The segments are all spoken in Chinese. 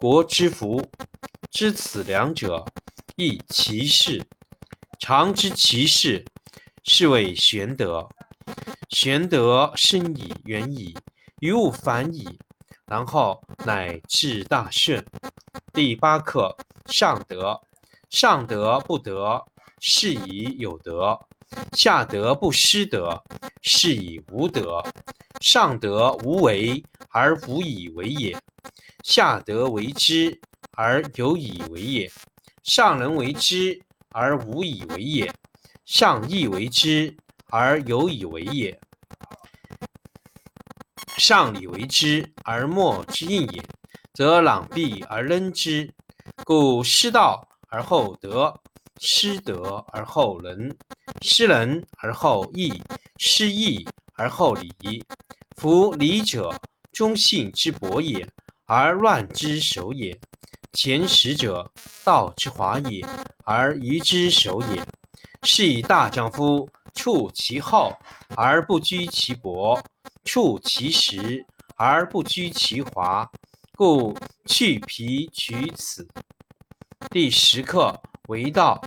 国之福。知此两者，亦其事。常知其事，是谓玄德。玄德深矣，远矣，于物反矣，然后乃至大顺。第八课：上德。上德不德，是以有德；下德不失德，是以无德。上德无为而无以为也，下德为之而有以为也。上人为之而无以为也，上义为之而有以为也。上礼为之而莫之应也，则攘臂而扔之。故失道而后德，失德而后仁，失仁而后义，失义而后礼。夫礼者，忠信之薄也，而乱之首也。前识者，道之华也，而愚之首也。是以大丈夫处其厚而不居其薄。处其实而不居其华，故去皮取此。第十课为道，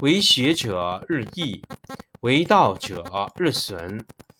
为学者日益，为道者日损，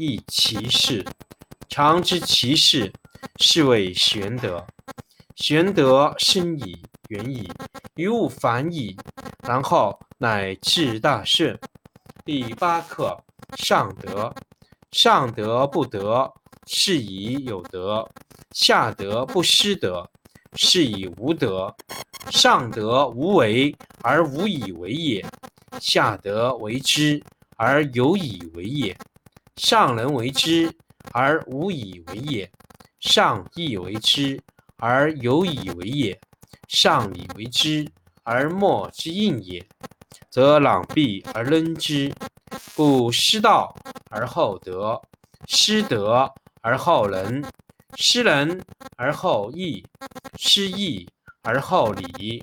亦其事。常知其事，是谓玄德。玄德深矣，远矣，于物反矣，然后乃至大顺。第八课：上德。上德不德，是以有德；下德不失德。是以无德，上德无为而无以为也，下德为之而有以为也。上人为之而无以为也，上义为之而有以为也，上礼为之而莫之应也，则攘臂而扔之。故失道而后德，失德而后仁。失仁而后义，失义而后礼。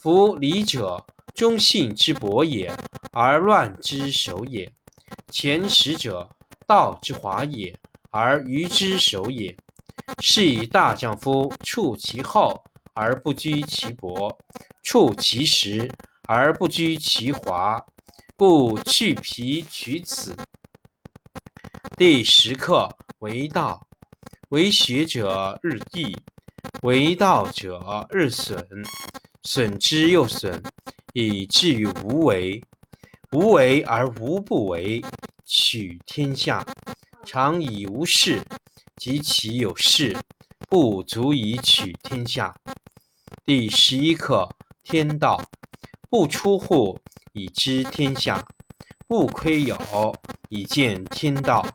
夫礼者，忠信之薄也，而乱之首也。前识者，道之华也，而愚之首也。是以大丈夫处其厚而不居其薄，处其实而不居其华，故去皮取此。第十课为道。为学者日益，为道者日损，损之又损，以至于无为。无为而无不为，取天下常以无事，及其有事，不足以取天下。第十一课：天道不出户，以知天下；不窥有，以见天道。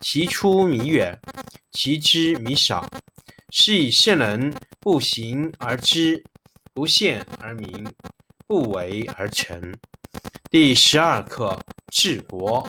其出弥远，其知弥少。是以圣人不行而知，不见而明，不为而成。第十二课治国。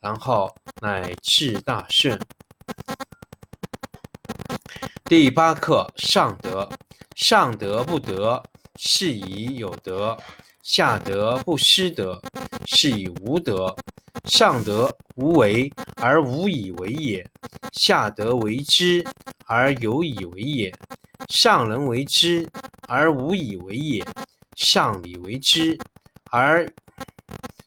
然后乃至大顺。第八课：上德。上德不德，是以有德；下德不失德，是以无德。上德无为而无以为也，下德为之而有以为也。上人为之而无以为也，上礼为之而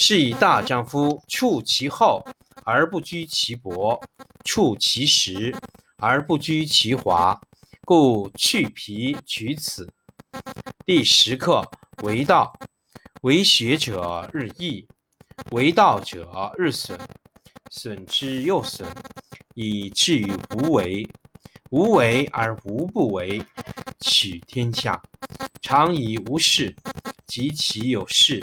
是以大丈夫处其厚。而不居其薄，处其实而不居其华，故去皮取此。第十课为道，为学者日益，为道者日损，损之又损，以至于无为。无为而无不为，取天下常以无事，及其有事，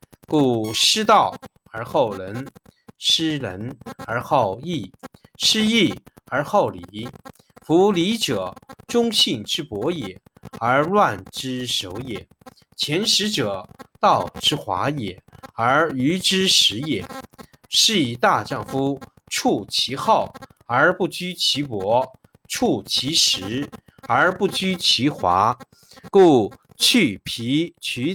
故失道而后仁。失仁而后义，失义而后礼。夫礼者，忠信之薄也，而乱之首也。前识者，道之华也，而愚之始也。是以大丈夫处其厚而不居其薄，处其实而不居其华。故去皮取。